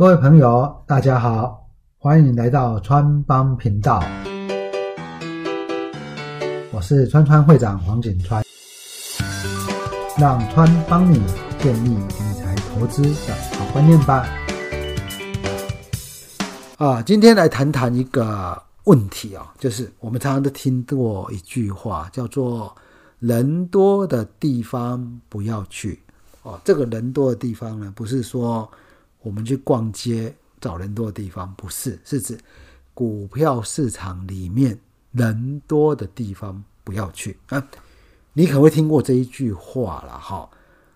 各位朋友，大家好，欢迎来到川帮频道，我是川川会长黄景川，让川帮你建立理财投资的好观念吧。啊，今天来谈谈一个问题啊，就是我们常常都听过一句话，叫做“人多的地方不要去”。哦，这个人多的地方呢，不是说我们去逛街找人多的地方，不是，是指股票市场里面人多的地方不要去啊。你可能会听过这一句话了哈，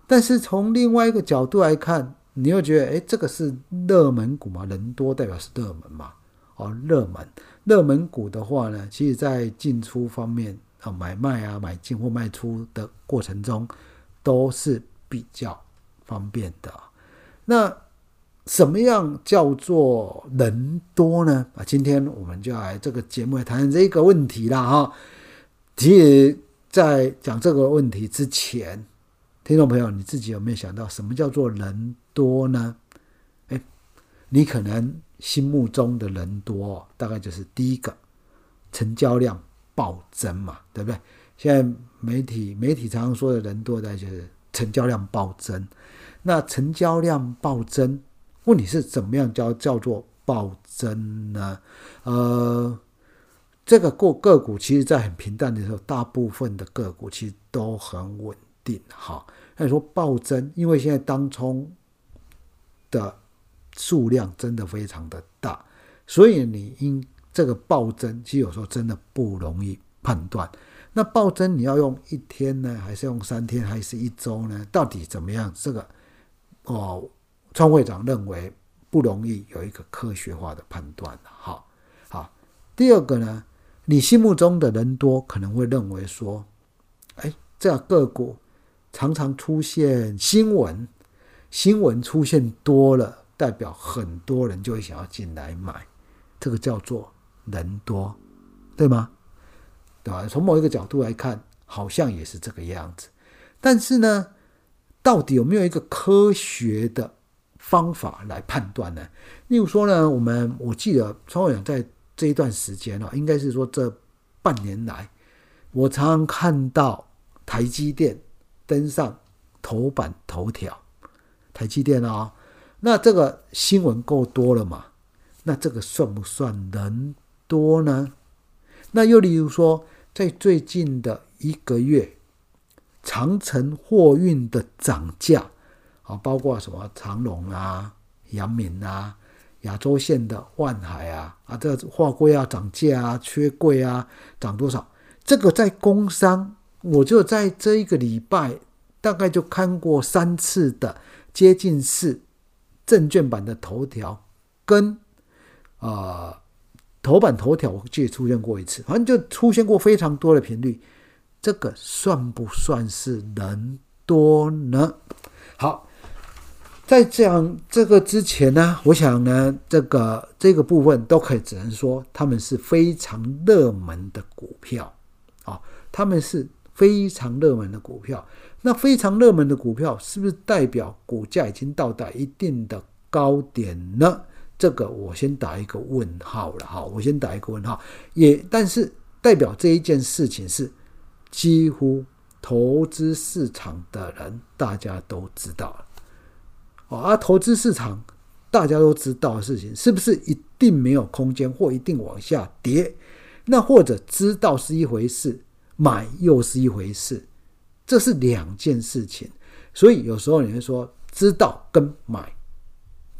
但是从另外一个角度来看。你又觉得，哎，这个是热门股嘛？人多代表是热门嘛？哦，热门，热门股的话呢，其实在进出方面啊，买卖啊，买进或卖出的过程中，都是比较方便的。那什么样叫做人多呢？啊，今天我们就来这个节目来谈谈这个问题了哈。其实，在讲这个问题之前，听众朋友，你自己有没有想到什么叫做人多呢？哎，你可能心目中的人多，大概就是第一个成交量暴增嘛，对不对？现在媒体媒体常常说的人多，大概就是成交量暴增。那成交量暴增，问题是怎么样叫叫做暴增呢？呃，这个个个股其实，在很平淡的时候，大部分的个股其实都很稳。定哈，那你说暴增，因为现在当冲的数量真的非常的大，所以你因这个暴增，其实有时候真的不容易判断。那暴增你要用一天呢，还是用三天，还是一周呢？到底怎么样？这个哦，创会长认为不容易有一个科学化的判断哈，好，第二个呢，你心目中的人多可能会认为说，哎，这样个股。常常出现新闻，新闻出现多了，代表很多人就会想要进来买，这个叫做人多，对吗？对吧？从某一个角度来看，好像也是这个样子。但是呢，到底有没有一个科学的方法来判断呢？例如说呢，我们我记得川会长在这一段时间啊，应该是说这半年来，我常常看到台积电。登上头版头条，台积电啊，那这个新闻够多了嘛？那这个算不算人多呢？那又例如说，在最近的一个月，长城货运的涨价啊，包括什么长龙啊、阳明啊、亚洲线的万海啊，啊，这货柜啊涨价啊，缺柜啊，涨多少？这个在工商。我就在这一个礼拜，大概就看过三次的接近是证券版的头条，跟啊头版头条，我记得出现过一次，反正就出现过非常多的频率。这个算不算是人多呢？好，在讲这个之前呢，我想呢，这个这个部分都可以只能说他们是非常热门的股票啊，他们是。非常热门的股票，那非常热门的股票是不是代表股价已经到达一定的高点呢？这个我先打一个问号了哈，我先打一个问号。也但是代表这一件事情是几乎投资市场的人大家都知道了哦，而投资市场大家都知道的事情，是不是一定没有空间或一定往下跌？那或者知道是一回事。买又是一回事，这是两件事情，所以有时候你会说知道跟买，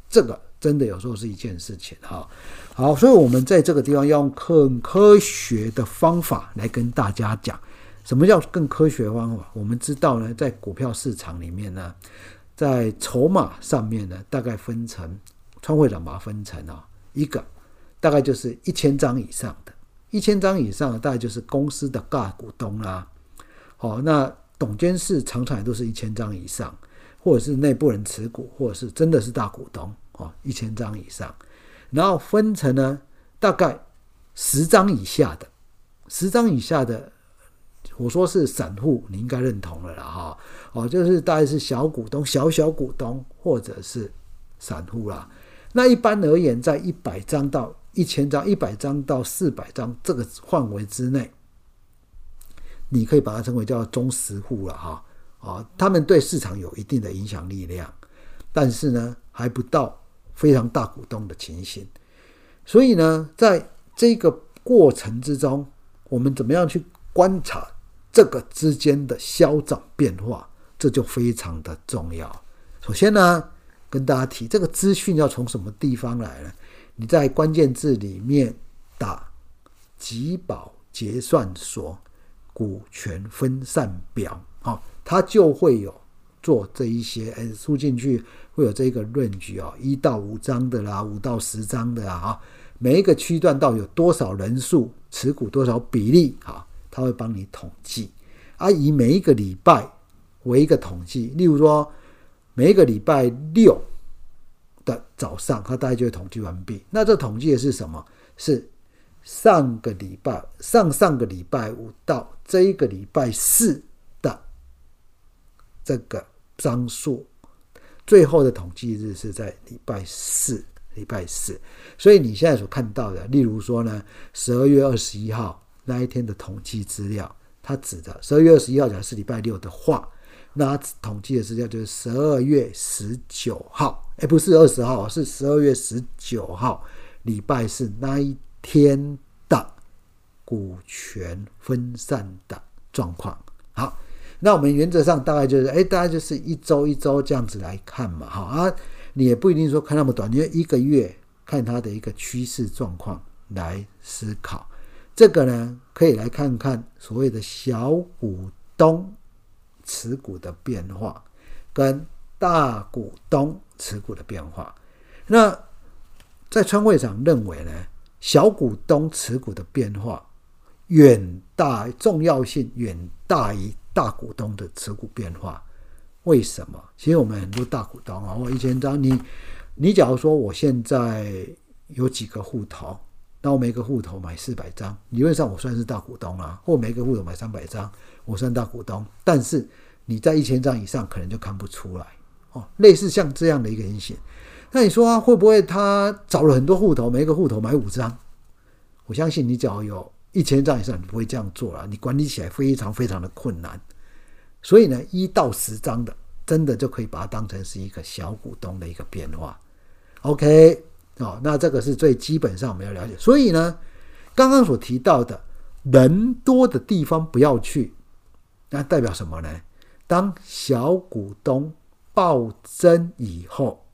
这个真的有时候是一件事情哈。好，所以我们在这个地方要用更科学的方法来跟大家讲，什么叫更科学方法？我们知道呢，在股票市场里面呢，在筹码上面呢，大概分成，川会长把它分成啊，一个大概就是一千张以上的。一千张以上，大概就是公司的大股东啦。好，那董监事常常也都是一千张以上，或者是内部人持股，或者是真的是大股东哦，一千张以上。然后分成呢，大概十张以下的，十张以下的，我说是散户，你应该认同了啦哈。哦，就是大概是小股东、小小股东，或者是散户啦。那一般而言，在一百张到一千张、一百张到四百张这个范围之内，你可以把它称为叫中实户了哈啊，他们对市场有一定的影响力量，但是呢，还不到非常大股东的情形。所以呢，在这个过程之中，我们怎么样去观察这个之间的消长变化，这就非常的重要。首先呢，跟大家提这个资讯要从什么地方来呢？你在关键字里面打“集保结算所股权分散表”，好，它就会有做这一些，哎，输进去会有这个论据啊，一到五章的啦，五到十章的啊，每一个区段到有多少人数持股多少比例啊，他会帮你统计，啊，以每一个礼拜为一个统计，例如说每一个礼拜六。的早上，他大概就会统计完毕。那这统计的是什么？是上个礼拜、上上个礼拜五到这一个礼拜四的这个张数，最后的统计日是在礼拜四。礼拜四，所以你现在所看到的，例如说呢，十二月二十一号那一天的统计资料，它指的十二月二十一号假如是礼拜六的话。那统计的资料就是十二月十九号，哎，不是二十号，是十二月十九号，礼拜四那一天的股权分散的状况。好，那我们原则上大概就是，哎，大概就是一周一周这样子来看嘛，哈啊，你也不一定说看那么短，因为一个月看它的一个趋势状况来思考。这个呢，可以来看看所谓的小股东。持股的变化跟大股东持股的变化，那在川会长认为呢，小股东持股的变化远大重要性远大于大股东的持股变化。为什么？其实我们很多大股东啊，我一千张，你你假如说我现在有几个户头，那我每个户头买四百张，理论上我算是大股东啊，或每个户头买三百张。我算大股东，但是你在一千张以上可能就看不出来哦。类似像这样的一个情形，那你说会不会他找了很多户头，每一个户头买五张？我相信你只要有一千张以上，你不会这样做了，你管理起来非常非常的困难。所以呢，一到十张的，真的就可以把它当成是一个小股东的一个变化。OK，哦，那这个是最基本上我们要了解。所以呢，刚刚所提到的人多的地方不要去。那代表什么呢？当小股东暴增以后，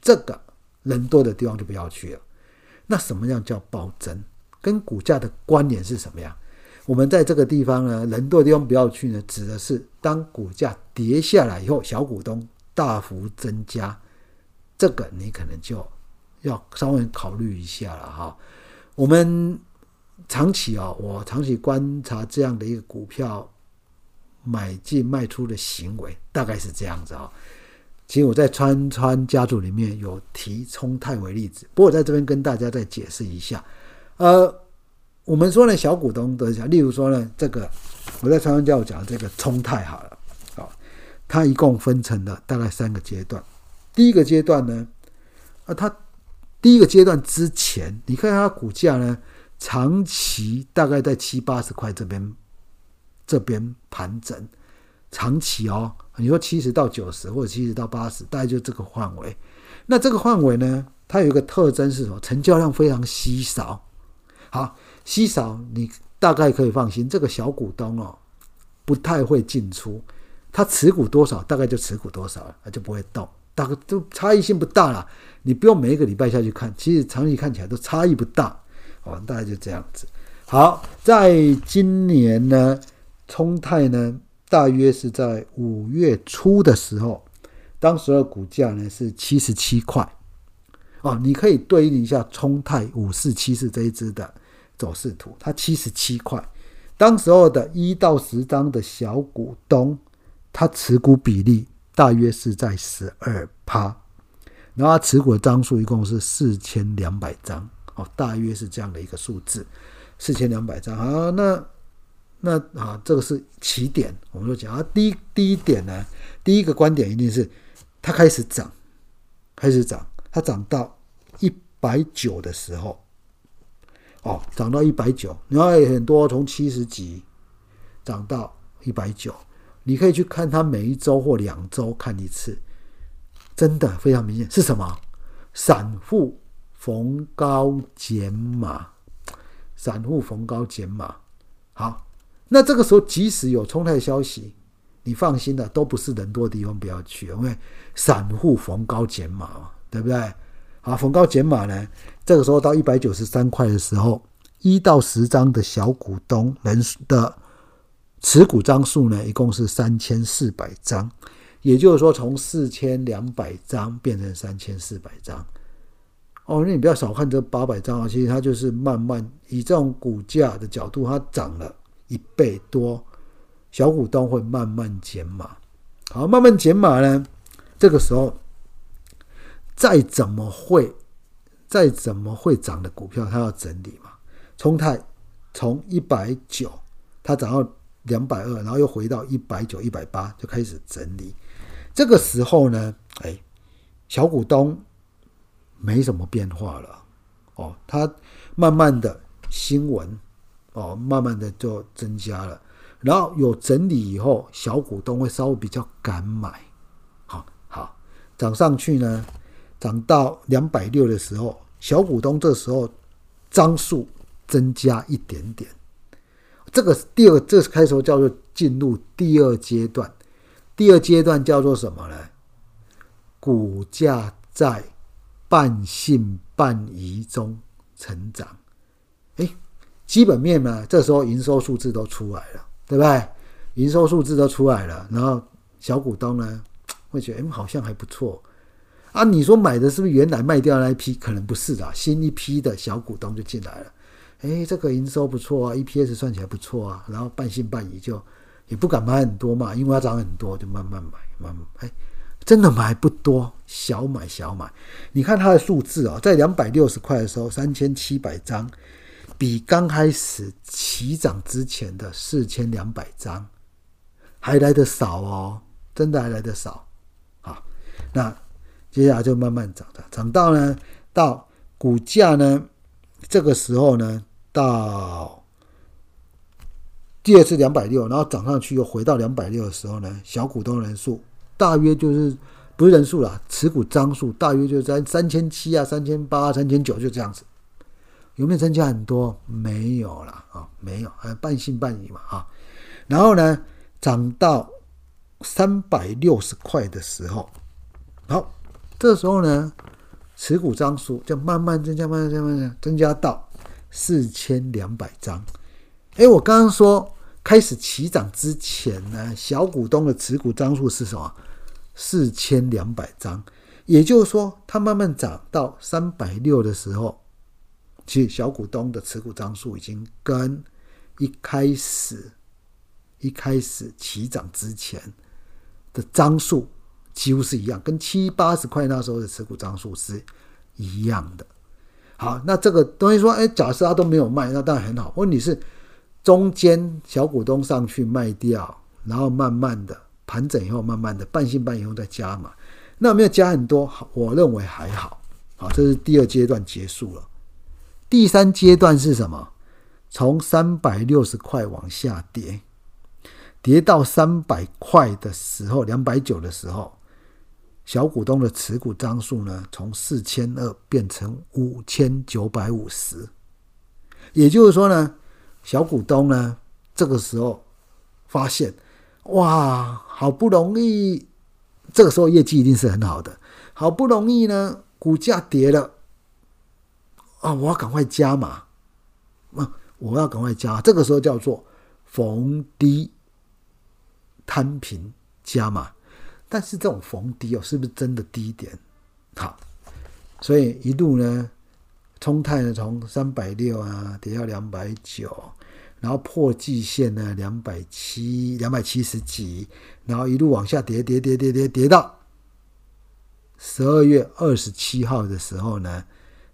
这个人多的地方就不要去了。那什么样叫暴增？跟股价的关联是什么样？我们在这个地方呢，人多的地方不要去呢，指的是当股价跌下来以后，小股东大幅增加，这个你可能就要稍微考虑一下了哈。我们长期啊，我长期观察这样的一个股票。买进卖出的行为大概是这样子啊。其实我在川川家族里面有提冲泰为例子，不过我在这边跟大家再解释一下。呃，我们说呢，小股东的讲，例如说呢，这个我在川川家族讲的这个冲泰好了，啊，它一共分成了大概三个阶段。第一个阶段呢，啊，它第一个阶段之前，你看它股价呢，长期大概在七八十块这边。这边盘整长期哦，你说七十到九十或者七十到八十，大概就这个范围。那这个范围呢，它有一个特征是什么？成交量非常稀少。好，稀少，你大概可以放心，这个小股东哦，不太会进出。他持股多少，大概就持股多少，他就不会动，大概都差异性不大了。你不用每一个礼拜下去看，其实长期看起来都差异不大。哦，大概就这样子。好，在今年呢。冲泰呢，大约是在五月初的时候，当时的股价呢是七十七块，哦，你可以对应一下冲泰五四七四这一支的走势图，它七十七块，当时候的一到十张的小股东，他持股比例大约是在十二趴，然后他持股的张数一共是四千两百张，哦，大约是这样的一个数字，四千两百张，好，那。那啊，这个是起点，我们就讲啊，第一第一点呢，第一个观点一定是它开始涨，开始涨，它涨到一百九的时候，哦，涨到一百九，然后很多从七十几涨到一百九，你可以去看它每一周或两周看一次，真的非常明显。是什么？散户逢高减码，散户逢高减码。好，那这个时候即使有冲太消息。你放心的，都不是人多的地方不要去，因为散户逢高减码嘛，对不对？好，逢高减码呢，这个时候到一百九十三块的时候，一到十张的小股东人的持股张数呢，一共是三千四百张，也就是说从四千两百张变成三千四百张。哦，那你不要小看这八百张啊，其实它就是慢慢以这种股价的角度，它涨了一倍多。小股东会慢慢减码，好，慢慢减码呢。这个时候，再怎么会，再怎么会涨的股票，它要整理嘛。冲泰从一百九，它涨到两百二，然后又回到一百九、一百八，就开始整理。这个时候呢，哎，小股东没什么变化了。哦，它慢慢的新闻，哦，慢慢的就增加了。然后有整理以后，小股东会稍微比较敢买，好好涨上去呢，涨到两百六的时候，小股东这时候张数增加一点点，这个第二，这开头叫做进入第二阶段，第二阶段叫做什么呢？股价在半信半疑中成长，哎，基本面呢，这时候营收数字都出来了。对不对？营收数字都出来了，然后小股东呢会觉得，哎，好像还不错啊。你说买的是不是原来卖掉那一批？可能不是的，新一批的小股东就进来了。哎，这个营收不错啊，EPS 算起来不错啊。然后半信半疑，就也不敢买很多嘛，因为它涨很多，就慢慢买，慢慢哎，真的买不多，小买小买。你看它的数字啊，在两百六十块的时候，三千七百张。比刚开始起涨之前的四千两百张还来的少哦，真的还来的少。好，那接下来就慢慢涨涨，涨到呢，到股价呢，这个时候呢，到第二次两百六，然后涨上去又回到两百六的时候呢，小股东人数大约就是不是人数啦，持股张数大约就在三千七啊、三千八、三千九，就这样子。有没有增加很多？没有了啊，没有，还半信半疑嘛啊。然后呢，涨到三百六十块的时候，好，这时候呢，持股张数就慢慢增加，慢慢增加，慢慢增加到四千两百张。哎，我刚刚说开始起涨之前呢，小股东的持股张数是什么？四千两百张，也就是说，它慢慢涨到三百六的时候。其实小股东的持股张数已经跟一开始一开始起涨之前的张数几乎是一样，跟七八十块那时候的持股张数是一样的。好，那这个东西说，哎，假设他都没有卖，那当然很好。问题是中间小股东上去卖掉，然后慢慢的盘整以后，慢慢的半信半疑后再加嘛，那没有加很多，我认为还好。好，这是第二阶段结束了。第三阶段是什么？从三百六十块往下跌，跌到三百块的时候，两百九的时候，小股东的持股张数呢，从四千二变成五千九百五十。也就是说呢，小股东呢，这个时候发现，哇，好不容易，这个时候业绩一定是很好的，好不容易呢，股价跌了。啊！我要赶快加码，啊！我要赶快加。这个时候叫做逢低摊平加码，但是这种逢低哦，是不是真的低点？好，所以一路呢，冲泰呢从三百六啊跌到两百九，然后破季线呢两百七两百七十几，然后一路往下跌跌跌跌跌跌到十二月二十七号的时候呢。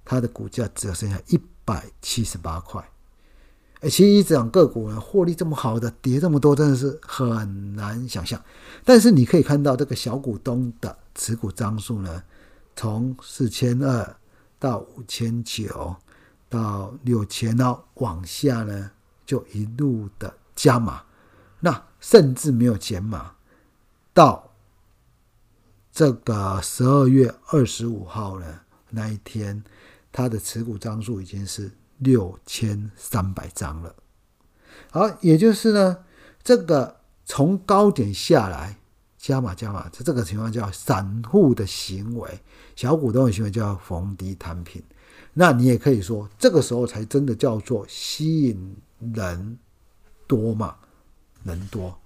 它的股价只剩下一百七十八块，哎，其实这种个股呢，获利这么好的，跌这么多，真的是很难想象。但是你可以看到，这个小股东的持股张数呢，从四千二到五千九到六千，然后往下呢就一路的加码，那甚至没有减码，到这个十二月二十五号呢那一天，他的持股张数已经是六千三百张了。好，也就是呢，这个从高点下来加码加码，在这个情况叫散户的行为，小股东的行为叫逢低摊平。那你也可以说，这个时候才真的叫做吸引人多嘛，人多。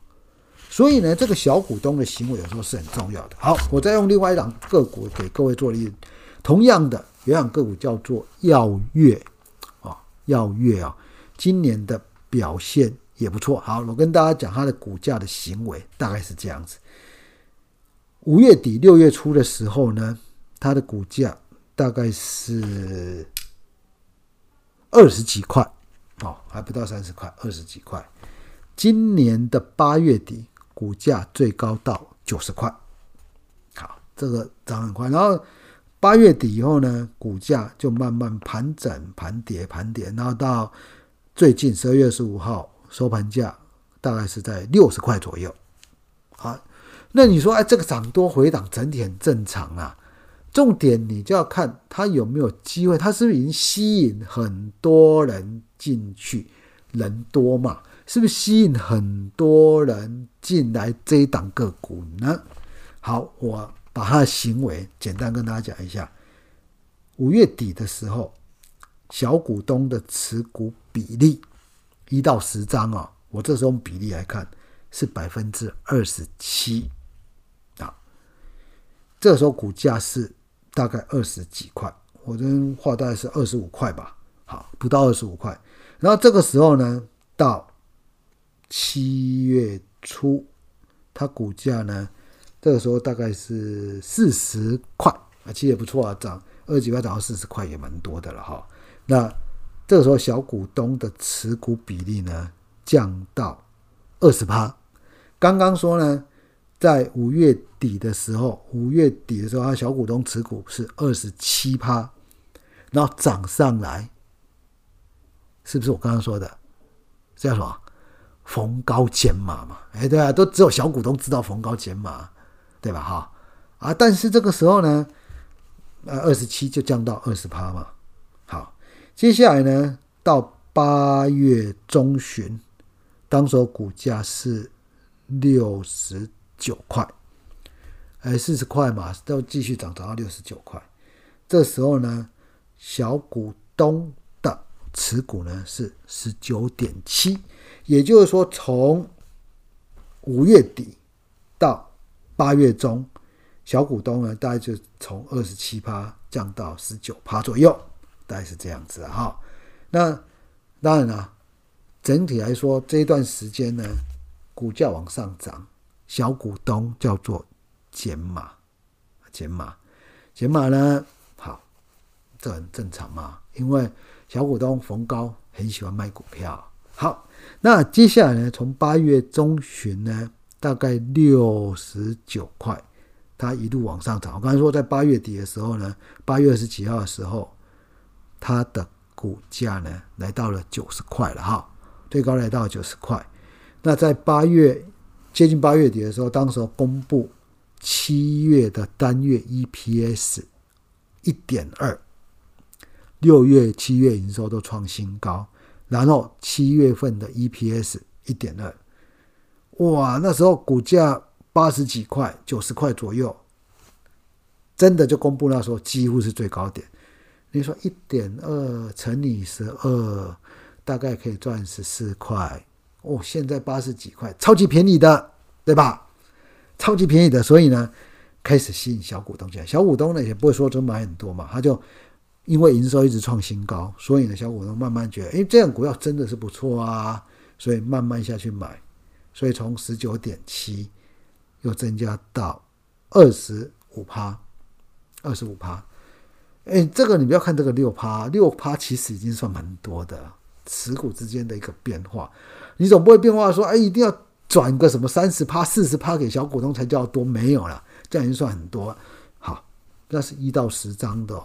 所以呢，这个小股东的行为有时候是很重要的。好，我再用另外一档个股给各位做例子，同样的有一档个股叫做耀月，耀月啊，今年的。表现也不错。好，我跟大家讲它的股价的行为大概是这样子。五月底六月初的时候呢，它的股价大概是二十几块，哦，还不到三十块，二十几块。今年的八月底，股价最高到九十块。好，这个涨很快。然后八月底以后呢，股价就慢慢盘整、盘跌、盘跌，然后到。最近十二月十五号收盘价大概是在六十块左右，好，那你说哎，这个涨多回档整体很正常啊。重点你就要看它有没有机会，它是不是已经吸引很多人进去，人多嘛？是不是吸引很多人进来这一档个股呢？好，我把他的行为简单跟大家讲一下。五月底的时候。小股东的持股比例一到十张啊，我这时候比例来看是百分之二十七啊。这时候股价是大概二十几块，我这边画大概是二十五块吧，好，不到二十五块。然后这个时候呢，到七月初，它股价呢，这个时候大概是四十块啊，其实也不错啊，涨二十几块涨到四十块也蛮多的了哈。那这个时候，小股东的持股比例呢降到二十趴。刚刚说呢，在五月底的时候，五月底的时候，他小股东持股是二十七趴，然后涨上来，是不是我刚刚说的？叫什么？逢高减码嘛？哎，对啊，都只有小股东知道逢高减码，对吧？哈啊，但是这个时候呢，呃，二十七就降到二十趴嘛。好接下来呢，到八月中旬，当时股价是六十九块，哎，四十块嘛，都继续涨，涨到六十九块。这时候呢，小股东的持股呢是十九点七，也就是说，从五月底到八月中，小股东呢大概就从二十七趴降到十九趴左右。大概是这样子哈，那当然了，整体来说这一段时间呢，股价往上涨，小股东叫做减码，减码，减码呢，好，这很正常嘛，因为小股东逢高很喜欢卖股票。好，那接下来呢，从八月中旬呢，大概六十九块，它一路往上涨。我刚才说在八月底的时候呢，八月二十几号的时候。它的股价呢，来到了九十块了哈，最高来到九十块。那在八月接近八月底的时候，当时候公布七月的单月 EPS 一点二，六月、七月营收都创新高，然后七月份的 EPS 一点二，哇，那时候股价八十几块、九十块左右，真的就公布那时候几乎是最高点。你说一点二乘以十二，大概可以赚十四块哦。现在八十几块，超级便宜的，对吧？超级便宜的，所以呢，开始吸引小股东进来。小股东呢也不会说真买很多嘛，他就因为营收一直创新高，所以呢，小股东慢慢觉得，哎，这样股票真的是不错啊，所以慢慢下去买。所以从十九点七又增加到二十五趴，二十五趴。哎，这个你不要看这个六趴，六趴其实已经算蛮多的，持股之间的一个变化，你总不会变化说，哎，一定要转个什么三十趴、四十趴给小股东才叫多，没有了，这样已经算很多。好，那是一到十张的哦。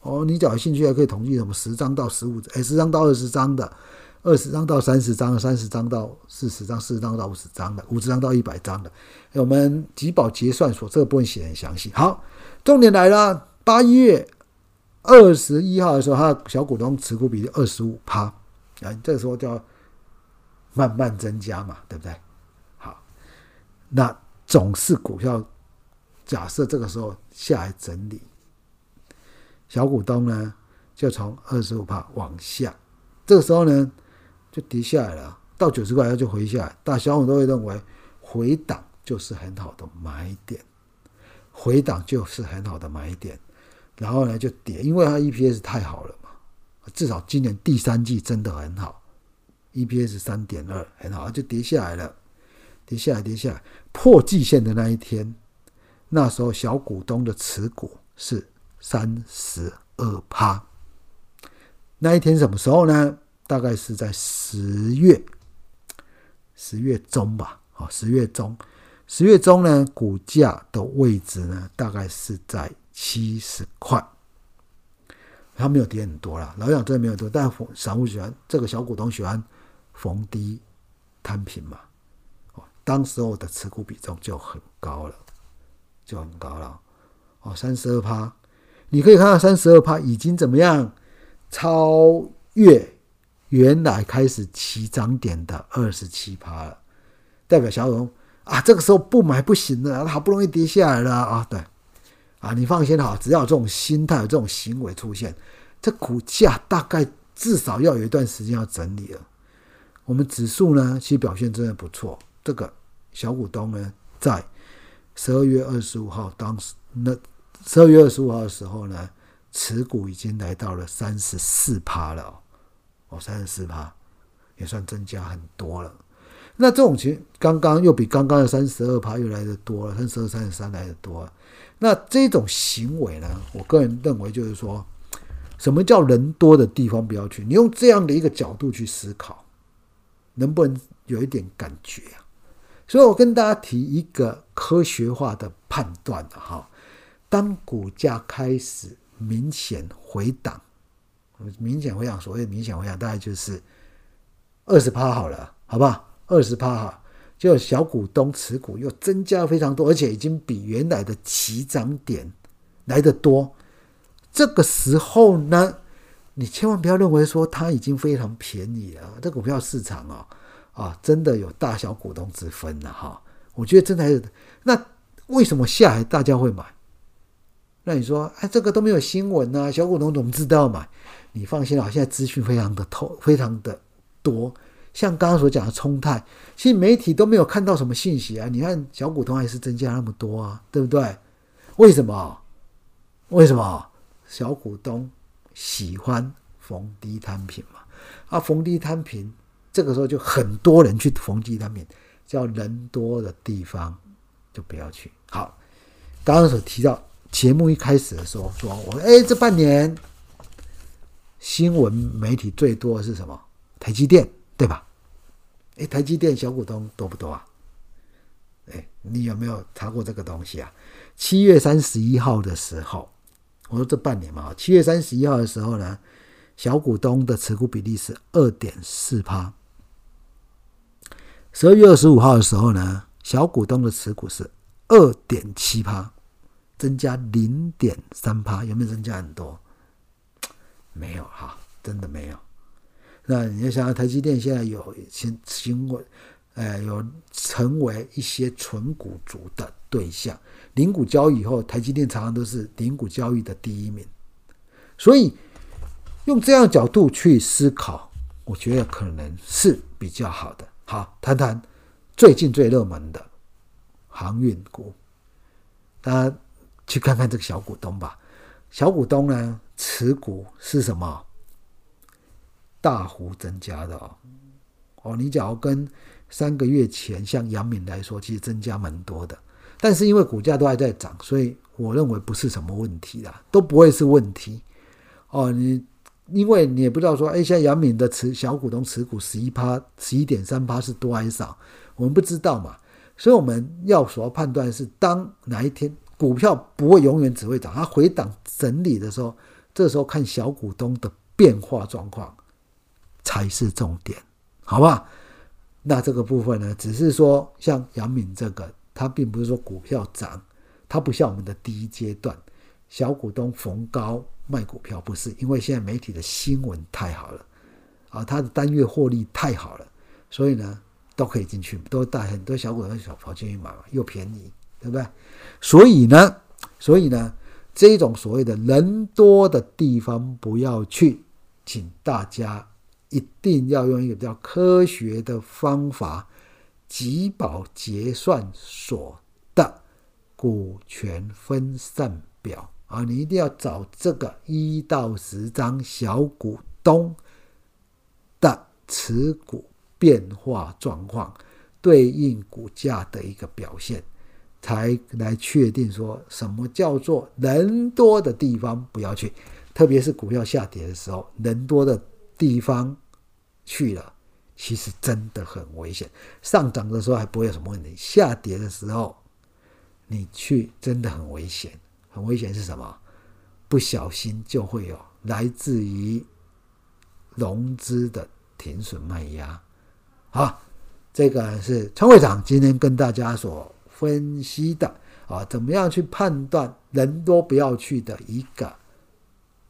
哦，你只要有兴趣，还可以统计什么十张到十五，哎，十张到二十张的，二十张到三十张，三十张到四十张，四十张到五十张的，五十张到一百张的。我们集保结算所这个部分写很详细。好，重点来了，八月二十一号的时候，他小股东持股比例二十五趴，啊，这个时候就要慢慢增加嘛，对不对？好，那总是股票，假设这个时候下来整理。小股东呢，就从二十五趴往下，这个时候呢，就跌下来了，到九十块它就回下来。大小股都会认为回档就是很好的买点，回档就是很好的买点，然后呢就跌，因为它 EPS 太好了嘛，至少今年第三季真的很好，EPS 三点二很好，就跌下来了，跌下来，跌下来，破季线的那一天，那时候小股东的持股是。三十二趴，那一天什么时候呢？大概是在十月，十月中吧。哦，十月中，十月中呢，股价的位置呢，大概是在七十块。它没有跌很多了，老讲真的没有多，但散户喜欢这个小股东喜欢逢低摊平嘛。哦，当时候的持股比重就很高了，就很高了。哦，三十二趴。你可以看到三十二趴已经怎么样超越原来开始起涨点的二十七趴了，代表小龙啊，这个时候不买不行了，好不容易跌下来了啊，对，啊，你放心好，只要有这种心态、有这种行为出现，这股价大概至少要有一段时间要整理了。我们指数呢，其实表现真的不错。这个小股东呢，在十二月二十五号当时那。十二月二十五号的时候呢，持股已经来到了三十四趴了，三十四趴也算增加很多了。那这种情，刚刚又比刚刚的三十二趴又来的多了，三十二、三十三来的多了。那这种行为呢，我个人认为就是说，什么叫人多的地方不要去？你用这样的一个角度去思考，能不能有一点感觉啊？所以我跟大家提一个科学化的判断哈。当股价开始明显回档，明显回想，所谓明显回想，大概就是二十趴好了，好不好？二十趴哈，就小股东持股又增加非常多，而且已经比原来的起涨点来的多。这个时候呢，你千万不要认为说它已经非常便宜了。这股票市场啊，啊，真的有大小股东之分了哈。我觉得真的还是，那为什么下来大家会买？那你说，哎，这个都没有新闻呐，小股东怎么知道买？你放心啊，现在资讯非常的透，非常的多。像刚刚所讲的冲泰，其实媒体都没有看到什么信息啊。你看小股东还是增加那么多啊，对不对？为什么？为什么？小股东喜欢逢低摊平嘛？啊，逢低摊平，这个时候就很多人去逢低摊平，叫人多的地方就不要去。好，刚刚所提到。节目一开始的时候说，我哎，这半年新闻媒体最多是什么？台积电，对吧？哎，台积电小股东多不多啊？哎，你有没有查过这个东西啊？七月三十一号的时候，我说这半年嘛，七月三十一号的时候呢，小股东的持股比例是二点四趴。十二月二十五号的时候呢，小股东的持股是二点七趴。增加零点三趴，有没有增加很多？没有哈，真的没有。那你要想想，台积电现在有新新闻，呃，有成为一些纯股族的对象。零股交易以后，台积电常常都是零股交易的第一名。所以用这样角度去思考，我觉得可能是比较好的。好，谈谈最近最热门的航运股，大家。去看看这个小股东吧，小股东呢持股是什么？大幅增加的哦。哦，你假如跟三个月前像杨敏来说，其实增加蛮多的。但是因为股价都还在涨，所以我认为不是什么问题啦，都不会是问题。哦，你因为你也不知道说，哎，像杨敏的持小股东持股十一趴、十一点三趴是多还是少，我们不知道嘛。所以我们要所要判断是，当哪一天股票不会永远只会涨，它回档整理的时候，这时候看小股东的变化状况才是重点，好吧？那这个部分呢，只是说像杨敏这个，它并不是说股票涨，它不像我们的第一阶段小股东逢高卖股票，不是因为现在媒体的新闻太好了啊，它的单月获利太好了，所以呢都可以进去，都带很多小股东小跑进去买嘛，又便宜，对不对？所以呢，所以呢，这种所谓的人多的地方不要去，请大家。一定要用一个比较科学的方法，集保结算所的股权分散表啊！你一定要找这个一到十张小股东的持股变化状况，对应股价的一个表现，才来确定说什么叫做人多的地方不要去，特别是股票下跌的时候，人多的地方。去了，其实真的很危险。上涨的时候还不会有什么问题，下跌的时候你去真的很危险。很危险是什么？不小心就会有来自于融资的停损卖压。好，这个是陈会长今天跟大家所分析的啊，怎么样去判断人多不要去的一个。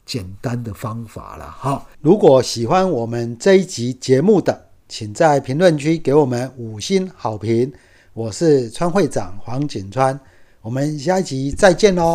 简单的方法了。哈，如果喜欢我们这一集节目的，请在评论区给我们五星好评。我是川会长黄景川，我们下一集再见喽。